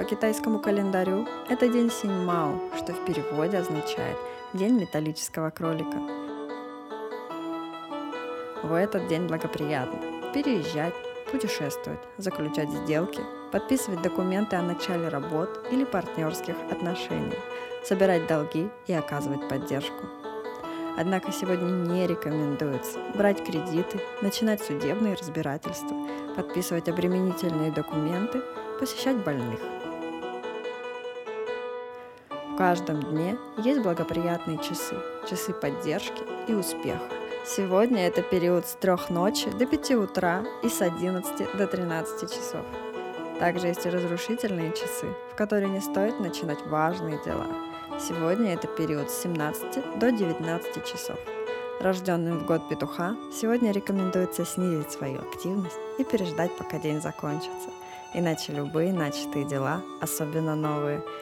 По китайскому календарю это день Синьмао, что в переводе означает «день металлического кролика». В этот день благоприятно переезжать, путешествовать, заключать сделки, подписывать документы о начале работ или партнерских отношений, собирать долги и оказывать поддержку. Однако сегодня не рекомендуется брать кредиты, начинать судебные разбирательства, подписывать обременительные документы, посещать больных – каждом дне есть благоприятные часы, часы поддержки и успеха. Сегодня это период с 3 ночи до 5 утра и с 11 до 13 часов. Также есть и разрушительные часы, в которые не стоит начинать важные дела. Сегодня это период с 17 до 19 часов. Рожденным в год петуха сегодня рекомендуется снизить свою активность и переждать, пока день закончится – иначе любые начатые дела, особенно новые,